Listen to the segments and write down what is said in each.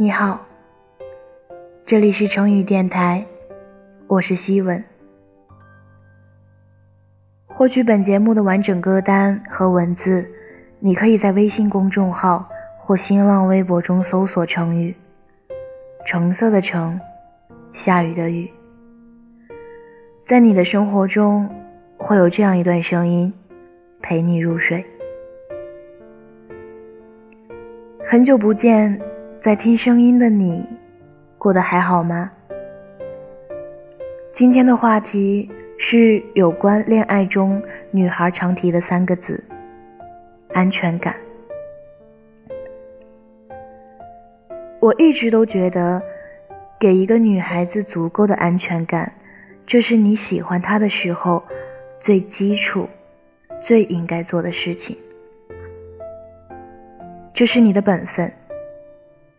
你好，这里是成语电台，我是希文。获取本节目的完整歌单和文字，你可以在微信公众号或新浪微博中搜索“成语”，橙色的橙，下雨的雨。在你的生活中，会有这样一段声音，陪你入睡。很久不见。在听声音的你，过得还好吗？今天的话题是有关恋爱中女孩常提的三个字：安全感。我一直都觉得，给一个女孩子足够的安全感，这是你喜欢她的时候最基础、最应该做的事情。这是你的本分。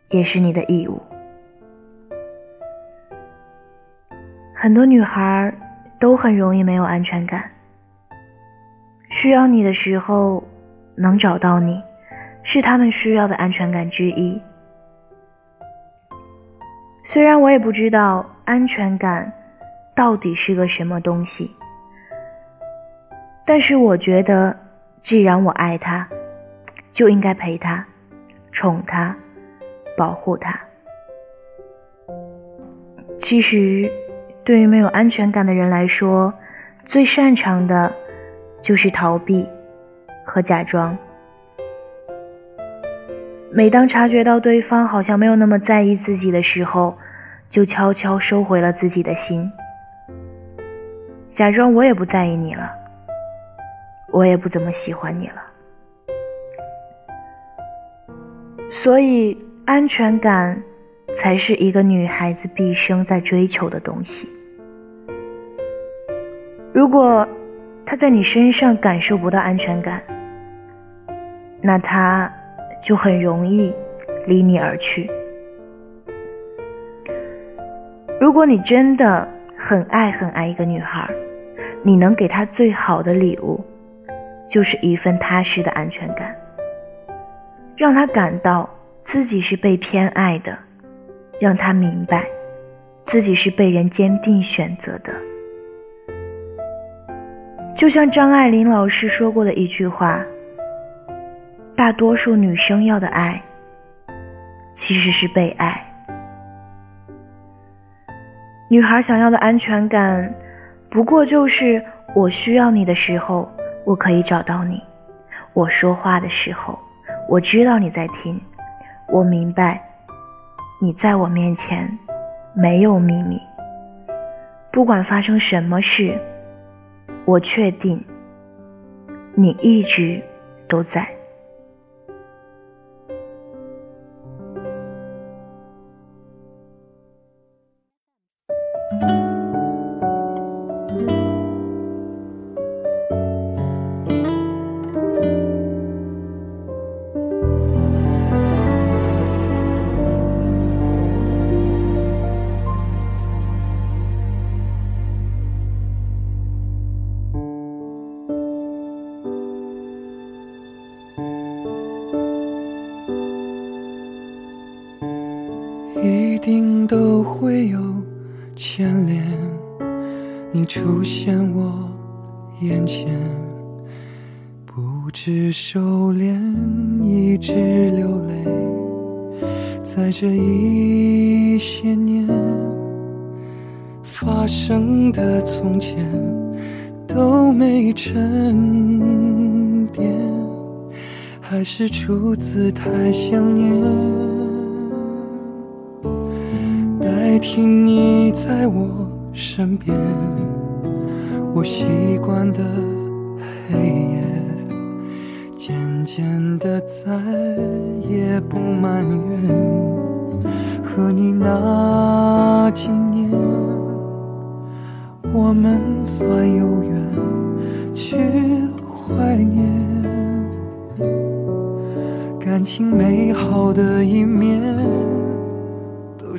也是你的义务。很多女孩都很容易没有安全感，需要你的时候能找到你，是她们需要的安全感之一。虽然我也不知道安全感到底是个什么东西，但是我觉得，既然我爱她，就应该陪她，宠她。保护他。其实，对于没有安全感的人来说，最擅长的就是逃避和假装。每当察觉到对方好像没有那么在意自己的时候，就悄悄收回了自己的心，假装我也不在意你了，我也不怎么喜欢你了。所以。安全感，才是一个女孩子毕生在追求的东西。如果她在你身上感受不到安全感，那她就很容易离你而去。如果你真的很爱很爱一个女孩，你能给她最好的礼物，就是一份踏实的安全感，让她感到。自己是被偏爱的，让他明白，自己是被人坚定选择的。就像张爱玲老师说过的一句话：“大多数女生要的爱，其实是被爱。女孩想要的安全感，不过就是我需要你的时候，我可以找到你；我说话的时候，我知道你在听。”我明白，你在我面前没有秘密。不管发生什么事，我确定你一直都在。你出现我眼前，不知收敛，一直流泪，在这一些年发生的从前都没沉淀，还是出自太想念。代替你在我身边，我习惯的黑夜，渐渐的再也不埋怨。和你那几年，我们算有缘，去怀念感情美好的一面。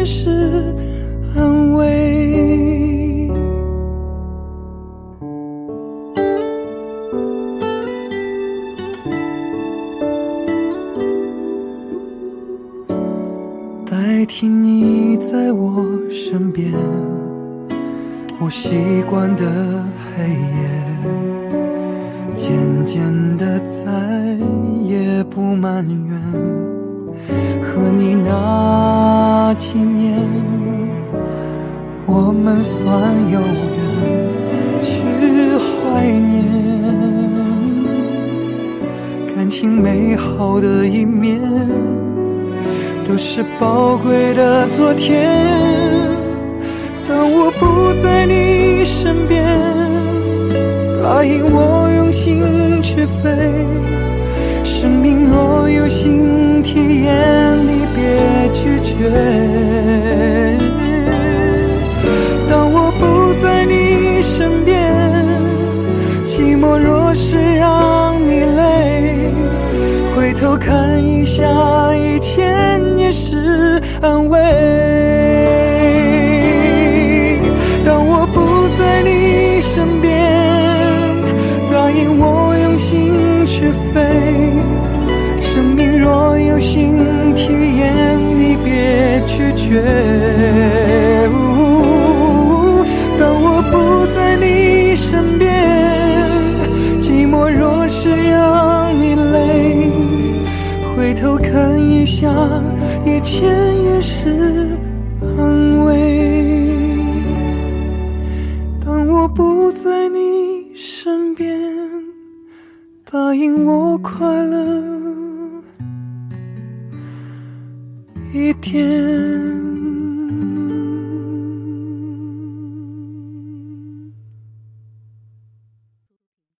也是安慰。代替你在我身边，我习惯的黑夜，渐渐的再也不埋怨。和你那那几年，我们算有缘去怀念感情美好的一面。都是宝贵的昨天。当我不在你身边，答应我用心去飞。生命若有回头看一下以前也。是安慰。当我不在你身边，答应我用心去飞。生命若有新体验，你别拒绝。一切也是安慰。当我不在你身边，答应我快乐一点。